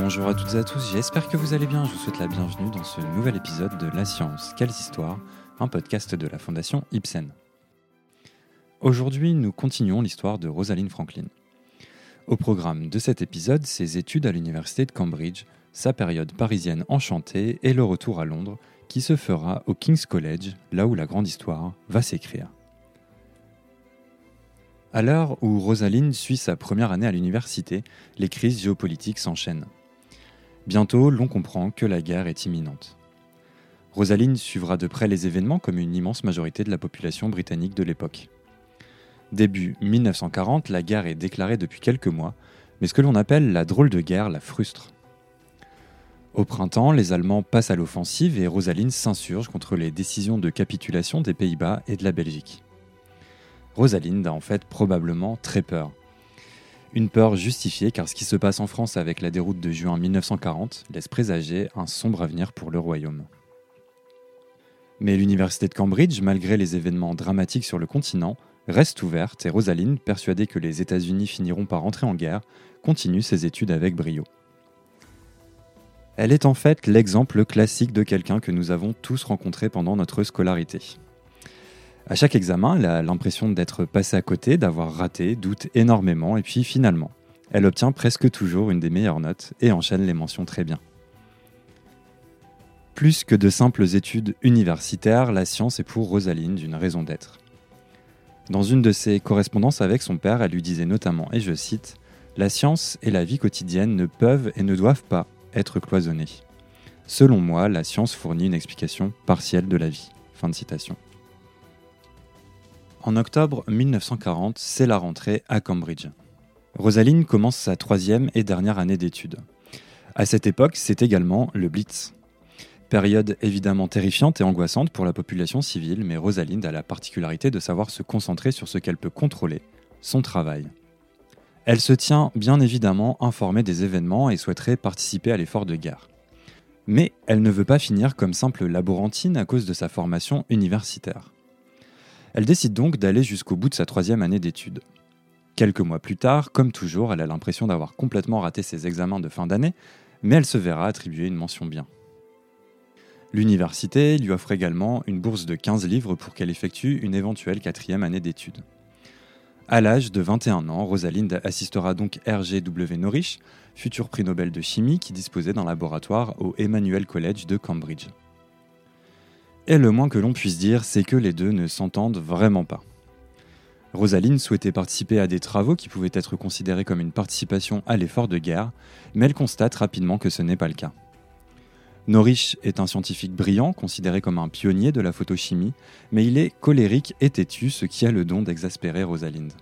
Bonjour à toutes et à tous, j'espère que vous allez bien. Je vous souhaite la bienvenue dans ce nouvel épisode de La Science, Quelles histoires un podcast de la Fondation Ibsen. Aujourd'hui, nous continuons l'histoire de Rosalind Franklin. Au programme de cet épisode, ses études à l'université de Cambridge, sa période parisienne enchantée et le retour à Londres qui se fera au King's College, là où la grande histoire va s'écrire. À l'heure où Rosaline suit sa première année à l'université, les crises géopolitiques s'enchaînent. Bientôt, l'on comprend que la guerre est imminente. Rosaline suivra de près les événements comme une immense majorité de la population britannique de l'époque. Début 1940, la guerre est déclarée depuis quelques mois, mais ce que l'on appelle la drôle de guerre la frustre. Au printemps, les Allemands passent à l'offensive et Rosaline s'insurge contre les décisions de capitulation des Pays-Bas et de la Belgique. Rosalind a en fait probablement très peur. Une peur justifiée car ce qui se passe en France avec la déroute de juin 1940 laisse présager un sombre avenir pour le royaume. Mais l'université de Cambridge, malgré les événements dramatiques sur le continent, reste ouverte et Rosalind, persuadée que les États-Unis finiront par entrer en guerre, continue ses études avec brio. Elle est en fait l'exemple classique de quelqu'un que nous avons tous rencontré pendant notre scolarité. À chaque examen, elle a l'impression d'être passée à côté, d'avoir raté, doute énormément, et puis finalement, elle obtient presque toujours une des meilleures notes et enchaîne les mentions très bien. Plus que de simples études universitaires, la science est pour Rosaline une raison d'être. Dans une de ses correspondances avec son père, elle lui disait notamment, et je cite, La science et la vie quotidienne ne peuvent et ne doivent pas être cloisonnées. Selon moi, la science fournit une explication partielle de la vie. Fin de citation. En octobre 1940, c'est la rentrée à Cambridge. Rosaline commence sa troisième et dernière année d'études. À cette époque, c'est également le Blitz. Période évidemment terrifiante et angoissante pour la population civile, mais Rosalind a la particularité de savoir se concentrer sur ce qu'elle peut contrôler, son travail. Elle se tient bien évidemment informée des événements et souhaiterait participer à l'effort de guerre. Mais elle ne veut pas finir comme simple laborantine à cause de sa formation universitaire. Elle décide donc d'aller jusqu'au bout de sa troisième année d'études. Quelques mois plus tard, comme toujours, elle a l'impression d'avoir complètement raté ses examens de fin d'année, mais elle se verra attribuer une mention bien. L'université lui offre également une bourse de 15 livres pour qu'elle effectue une éventuelle quatrième année d'études. À l'âge de 21 ans, Rosalind assistera donc R.G.W. Norrish, futur prix Nobel de chimie qui disposait d'un laboratoire au Emmanuel College de Cambridge. Et le moins que l'on puisse dire, c'est que les deux ne s'entendent vraiment pas. Rosaline souhaitait participer à des travaux qui pouvaient être considérés comme une participation à l'effort de guerre, mais elle constate rapidement que ce n'est pas le cas. Norrish est un scientifique brillant, considéré comme un pionnier de la photochimie, mais il est colérique et têtu, ce qui a le don d'exaspérer Rosalind.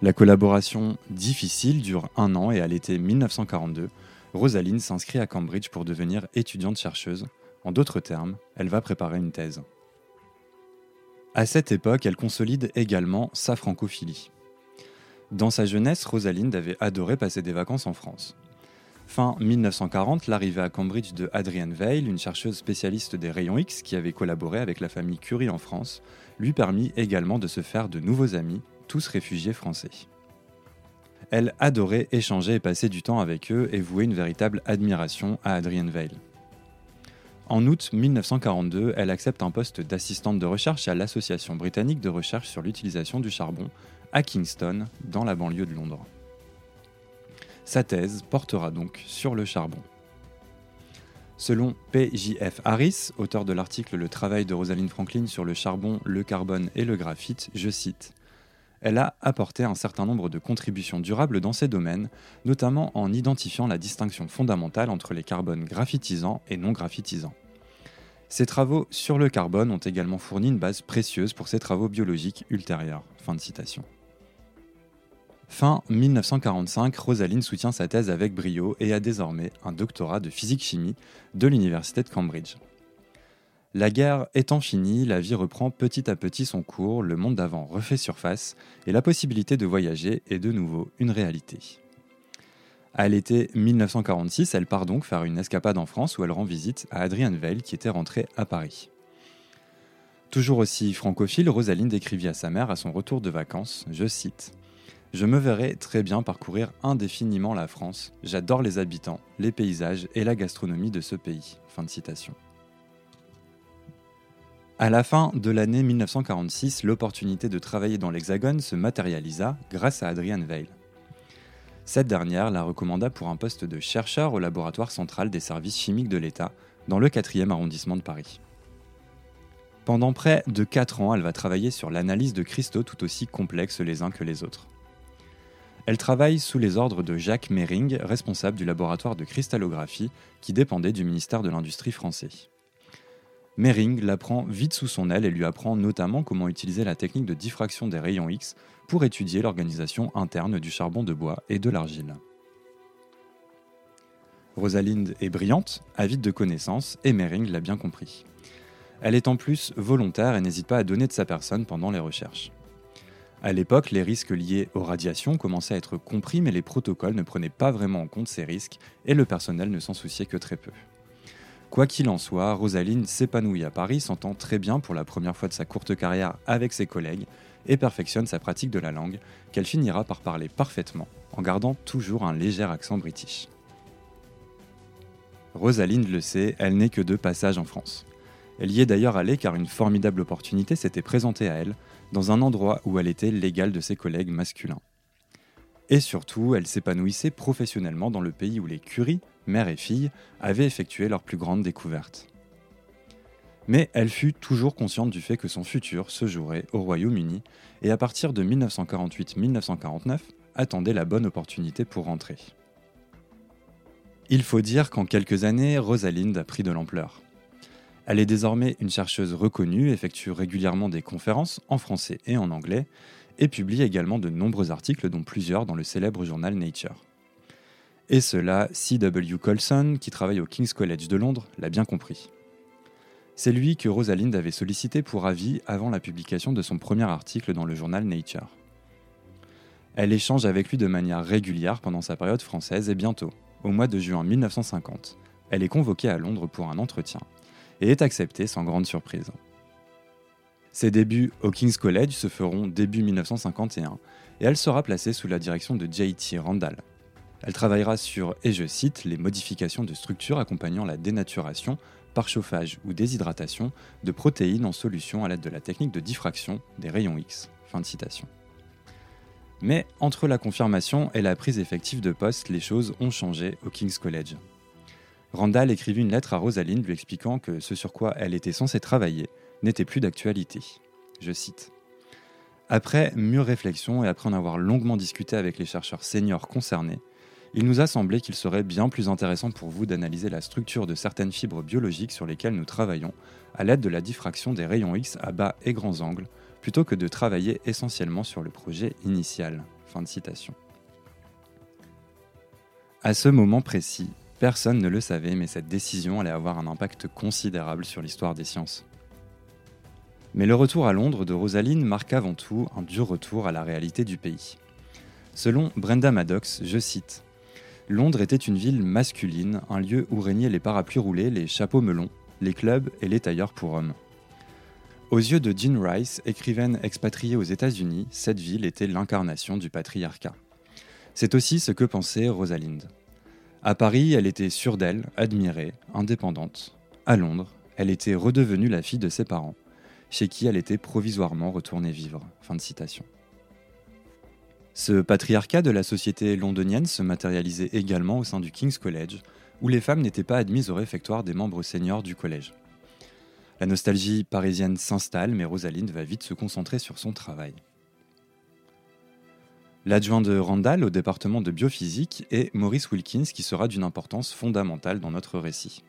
La collaboration difficile dure un an et à l'été 1942, Rosalind s'inscrit à Cambridge pour devenir étudiante chercheuse, en d'autres termes, elle va préparer une thèse. À cette époque, elle consolide également sa francophilie. Dans sa jeunesse, Rosalind avait adoré passer des vacances en France. Fin 1940, l'arrivée à Cambridge de Adrienne Veil, une chercheuse spécialiste des rayons X qui avait collaboré avec la famille Curie en France, lui permit également de se faire de nouveaux amis, tous réfugiés français. Elle adorait échanger et passer du temps avec eux et vouer une véritable admiration à Adrienne Veil. En août 1942, elle accepte un poste d'assistante de recherche à l'Association britannique de recherche sur l'utilisation du charbon à Kingston, dans la banlieue de Londres. Sa thèse portera donc sur le charbon. Selon P.J.F. Harris, auteur de l'article Le travail de Rosalind Franklin sur le charbon, le carbone et le graphite, je cite Elle a apporté un certain nombre de contributions durables dans ces domaines, notamment en identifiant la distinction fondamentale entre les carbones graphitisants et non graphitisants. Ses travaux sur le carbone ont également fourni une base précieuse pour ses travaux biologiques ultérieurs. Fin de. Fin 1945, Rosaline soutient sa thèse avec brio et a désormais un doctorat de physique-chimie de l'Université de Cambridge. La guerre étant finie, la vie reprend petit à petit son cours, le monde d'avant refait surface et la possibilité de voyager est de nouveau une réalité. À l'été 1946, elle part donc faire une escapade en France où elle rend visite à Adrienne Veil qui était rentrée à Paris. Toujours aussi francophile, Rosaline décrivit à sa mère à son retour de vacances, je cite Je me verrais très bien parcourir indéfiniment la France. J'adore les habitants, les paysages et la gastronomie de ce pays. Fin de citation. À la fin de l'année 1946, l'opportunité de travailler dans l'Hexagone se matérialisa grâce à Adrienne Veil. Cette dernière la recommanda pour un poste de chercheur au laboratoire central des services chimiques de l'État, dans le 4e arrondissement de Paris. Pendant près de 4 ans, elle va travailler sur l'analyse de cristaux tout aussi complexes les uns que les autres. Elle travaille sous les ordres de Jacques Mering, responsable du laboratoire de cristallographie qui dépendait du ministère de l'Industrie français. Mering la prend vite sous son aile et lui apprend notamment comment utiliser la technique de diffraction des rayons X pour étudier l'organisation interne du charbon de bois et de l'argile. Rosalind est brillante, avide de connaissances, et Mering l'a bien compris. Elle est en plus volontaire et n'hésite pas à donner de sa personne pendant les recherches. À l'époque, les risques liés aux radiations commençaient à être compris, mais les protocoles ne prenaient pas vraiment en compte ces risques et le personnel ne s'en souciait que très peu. Quoi qu'il en soit, Rosaline s'épanouit à Paris, s'entend très bien pour la première fois de sa courte carrière avec ses collègues et perfectionne sa pratique de la langue, qu'elle finira par parler parfaitement, en gardant toujours un léger accent british. Rosaline le sait, elle n'est que de passage en France. Elle y est d'ailleurs allée car une formidable opportunité s'était présentée à elle, dans un endroit où elle était l'égale de ses collègues masculins. Et surtout, elle s'épanouissait professionnellement dans le pays où les Curie, mère et fille, avaient effectué leur plus grande découverte. Mais elle fut toujours consciente du fait que son futur se jouerait au Royaume-Uni, et à partir de 1948-1949, attendait la bonne opportunité pour rentrer. Il faut dire qu'en quelques années, Rosalind a pris de l'ampleur. Elle est désormais une chercheuse reconnue, effectue régulièrement des conférences en français et en anglais, et publie également de nombreux articles, dont plusieurs dans le célèbre journal Nature. Et cela, C.W. Colson, qui travaille au King's College de Londres, l'a bien compris. C'est lui que Rosalind avait sollicité pour avis avant la publication de son premier article dans le journal Nature. Elle échange avec lui de manière régulière pendant sa période française et bientôt, au mois de juin 1950, elle est convoquée à Londres pour un entretien et est acceptée sans grande surprise. Ses débuts au King's College se feront début 1951 et elle sera placée sous la direction de J.T. Randall. Elle travaillera sur, et je cite, les modifications de structure accompagnant la dénaturation par chauffage ou déshydratation de protéines en solution à l'aide de la technique de diffraction des rayons X. Fin de citation. Mais entre la confirmation et la prise effective de poste, les choses ont changé au King's College. Randall écrivit une lettre à Rosalind lui expliquant que ce sur quoi elle était censée travailler n'était plus d'actualité. Je cite. Après mûre réflexion et après en avoir longuement discuté avec les chercheurs seniors concernés, il nous a semblé qu'il serait bien plus intéressant pour vous d'analyser la structure de certaines fibres biologiques sur lesquelles nous travaillons à l'aide de la diffraction des rayons X à bas et grands angles, plutôt que de travailler essentiellement sur le projet initial. Fin de citation. À ce moment précis, Personne ne le savait, mais cette décision allait avoir un impact considérable sur l'histoire des sciences. Mais le retour à Londres de Rosaline marque avant tout un dur retour à la réalité du pays. Selon Brenda Maddox, je cite Londres était une ville masculine, un lieu où régnaient les parapluies roulés, les chapeaux melons, les clubs et les tailleurs pour hommes. Aux yeux de Jean Rice, écrivaine expatriée aux États-Unis, cette ville était l'incarnation du patriarcat. C'est aussi ce que pensait Rosalind. À Paris, elle était sûre d'elle, admirée, indépendante. À Londres, elle était redevenue la fille de ses parents, chez qui elle était provisoirement retournée vivre. Fin de citation. Ce patriarcat de la société londonienne se matérialisait également au sein du King's College, où les femmes n'étaient pas admises au réfectoire des membres seniors du collège. La nostalgie parisienne s'installe, mais Rosalind va vite se concentrer sur son travail. L'adjoint de Randall au département de biophysique est Maurice Wilkins qui sera d'une importance fondamentale dans notre récit.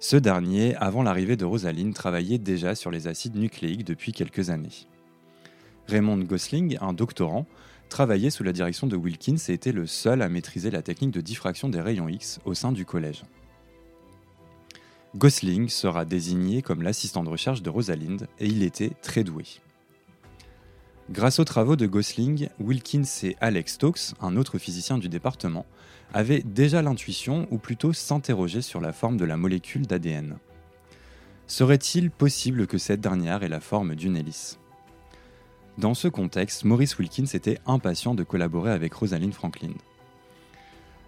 Ce dernier, avant l'arrivée de Rosaline, travaillait déjà sur les acides nucléiques depuis quelques années. Raymond Gosling, un doctorant, travaillait sous la direction de Wilkins et était le seul à maîtriser la technique de diffraction des rayons X au sein du collège. Gosling sera désigné comme l'assistant de recherche de Rosalind et il était très doué. Grâce aux travaux de Gosling, Wilkins et Alex Stokes, un autre physicien du département, avaient déjà l'intuition, ou plutôt s'interroger sur la forme de la molécule d'ADN. Serait-il possible que cette dernière ait la forme d'une hélice? Dans ce contexte, Maurice Wilkins était impatient de collaborer avec Rosalind Franklin.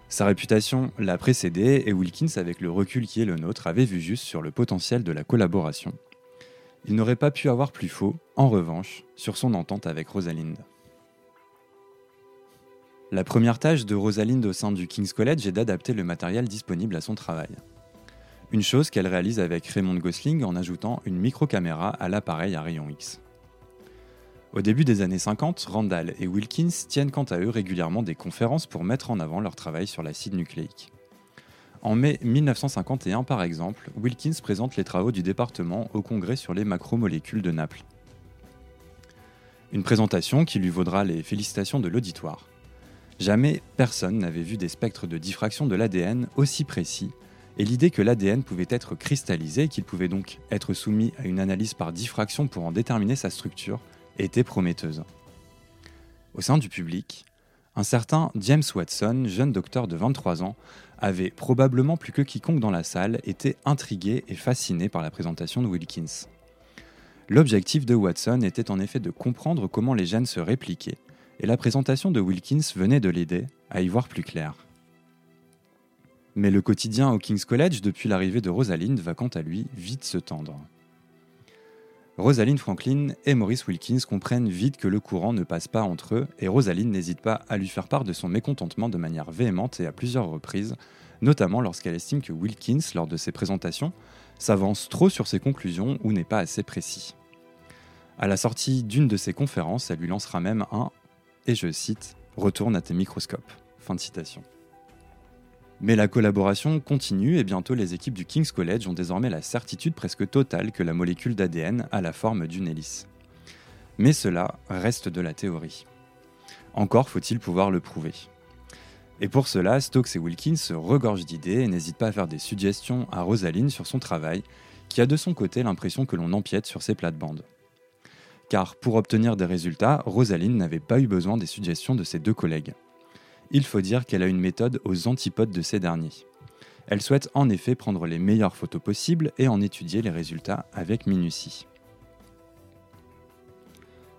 Sa réputation l'a précédé et Wilkins, avec le recul qui est le nôtre, avait vu juste sur le potentiel de la collaboration. Il n'aurait pas pu avoir plus faux, en revanche, sur son entente avec Rosalind. La première tâche de Rosalind au sein du King's College est d'adapter le matériel disponible à son travail. Une chose qu'elle réalise avec Raymond Gosling en ajoutant une micro-caméra à l'appareil à rayon X. Au début des années 50, Randall et Wilkins tiennent quant à eux régulièrement des conférences pour mettre en avant leur travail sur l'acide nucléique. En mai 1951, par exemple, Wilkins présente les travaux du département au congrès sur les macromolécules de Naples. Une présentation qui lui vaudra les félicitations de l'auditoire. Jamais personne n'avait vu des spectres de diffraction de l'ADN aussi précis, et l'idée que l'ADN pouvait être cristallisé qu'il pouvait donc être soumis à une analyse par diffraction pour en déterminer sa structure était prometteuse. Au sein du public, un certain James Watson, jeune docteur de 23 ans, avait probablement plus que quiconque dans la salle été intrigué et fasciné par la présentation de Wilkins. L'objectif de Watson était en effet de comprendre comment les gènes se répliquaient et la présentation de Wilkins venait de l'aider à y voir plus clair. Mais le quotidien au King's College depuis l'arrivée de Rosalind va quant à lui vite se tendre. Rosalind Franklin et Maurice Wilkins comprennent vite que le courant ne passe pas entre eux et Rosalind n'hésite pas à lui faire part de son mécontentement de manière véhémente et à plusieurs reprises, notamment lorsqu'elle estime que Wilkins, lors de ses présentations, s'avance trop sur ses conclusions ou n'est pas assez précis. À la sortie d'une de ses conférences, elle lui lancera même un et je cite Retourne à tes microscopes. Fin de citation. Mais la collaboration continue et bientôt les équipes du King's College ont désormais la certitude presque totale que la molécule d'ADN a la forme d'une hélice. Mais cela reste de la théorie. Encore faut-il pouvoir le prouver. Et pour cela, Stokes et Wilkins se regorgent d'idées et n'hésitent pas à faire des suggestions à Rosaline sur son travail, qui a de son côté l'impression que l'on empiète sur ses plates-bandes car pour obtenir des résultats, Rosaline n'avait pas eu besoin des suggestions de ses deux collègues. Il faut dire qu'elle a une méthode aux antipodes de ces derniers. Elle souhaite en effet prendre les meilleures photos possibles et en étudier les résultats avec minutie.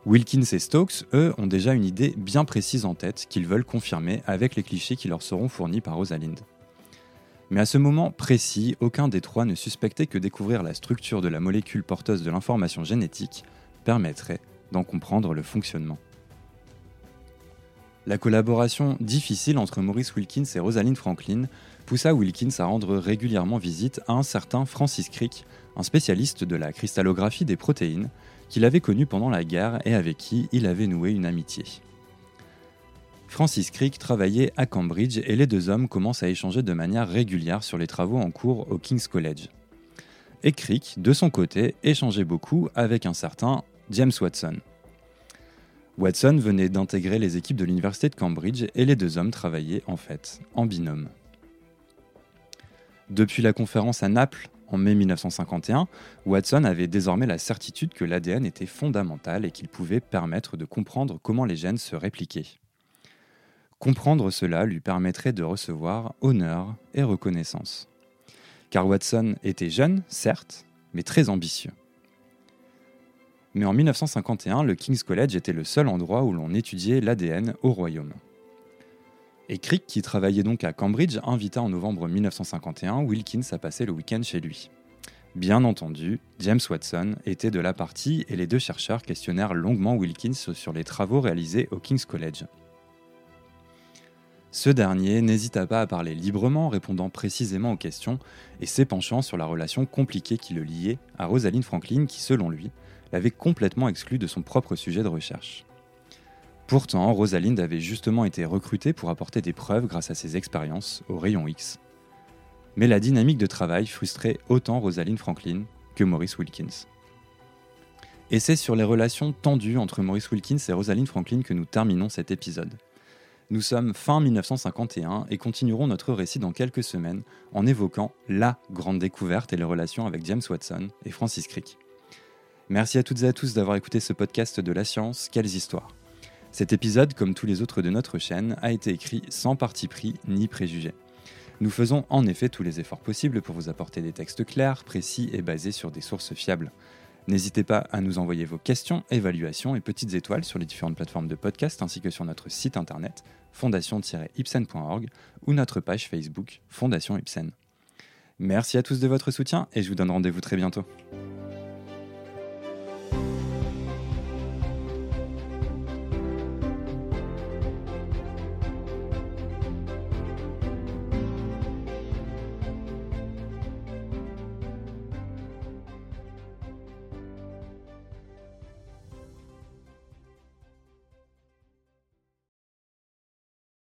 Wilkins et Stokes, eux, ont déjà une idée bien précise en tête qu'ils veulent confirmer avec les clichés qui leur seront fournis par Rosalind. Mais à ce moment précis, aucun des trois ne suspectait que découvrir la structure de la molécule porteuse de l'information génétique permettrait d'en comprendre le fonctionnement. La collaboration difficile entre Maurice Wilkins et Rosalind Franklin poussa Wilkins à rendre régulièrement visite à un certain Francis Crick, un spécialiste de la cristallographie des protéines, qu'il avait connu pendant la guerre et avec qui il avait noué une amitié. Francis Crick travaillait à Cambridge et les deux hommes commencent à échanger de manière régulière sur les travaux en cours au King's College. Et Crick, de son côté, échangeait beaucoup avec un certain James Watson. Watson venait d'intégrer les équipes de l'université de Cambridge et les deux hommes travaillaient en fait en binôme. Depuis la conférence à Naples en mai 1951, Watson avait désormais la certitude que l'ADN était fondamental et qu'il pouvait permettre de comprendre comment les gènes se répliquaient. Comprendre cela lui permettrait de recevoir honneur et reconnaissance. Car Watson était jeune, certes, mais très ambitieux. Mais en 1951, le King's College était le seul endroit où l'on étudiait l'ADN au royaume. Et Crick, qui travaillait donc à Cambridge, invita en novembre 1951 Wilkins à passer le week-end chez lui. Bien entendu, James Watson était de la partie et les deux chercheurs questionnèrent longuement Wilkins sur les travaux réalisés au King's College. Ce dernier n'hésita pas à parler librement, répondant précisément aux questions et s'épanchant sur la relation compliquée qui le liait à Rosalind Franklin qui, selon lui, l'avait complètement exclu de son propre sujet de recherche. Pourtant, Rosalind avait justement été recrutée pour apporter des preuves grâce à ses expériences au rayon X. Mais la dynamique de travail frustrait autant Rosalind Franklin que Maurice Wilkins. Et c'est sur les relations tendues entre Maurice Wilkins et Rosalind Franklin que nous terminons cet épisode. Nous sommes fin 1951 et continuerons notre récit dans quelques semaines en évoquant la grande découverte et les relations avec James Watson et Francis Crick. Merci à toutes et à tous d'avoir écouté ce podcast de la science, quelles histoires. Cet épisode, comme tous les autres de notre chaîne, a été écrit sans parti pris ni préjugé. Nous faisons en effet tous les efforts possibles pour vous apporter des textes clairs, précis et basés sur des sources fiables. N'hésitez pas à nous envoyer vos questions, évaluations et petites étoiles sur les différentes plateformes de podcast ainsi que sur notre site internet fondation-ipsen.org ou notre page Facebook Fondation Ipsen. Merci à tous de votre soutien et je vous donne rendez-vous très bientôt.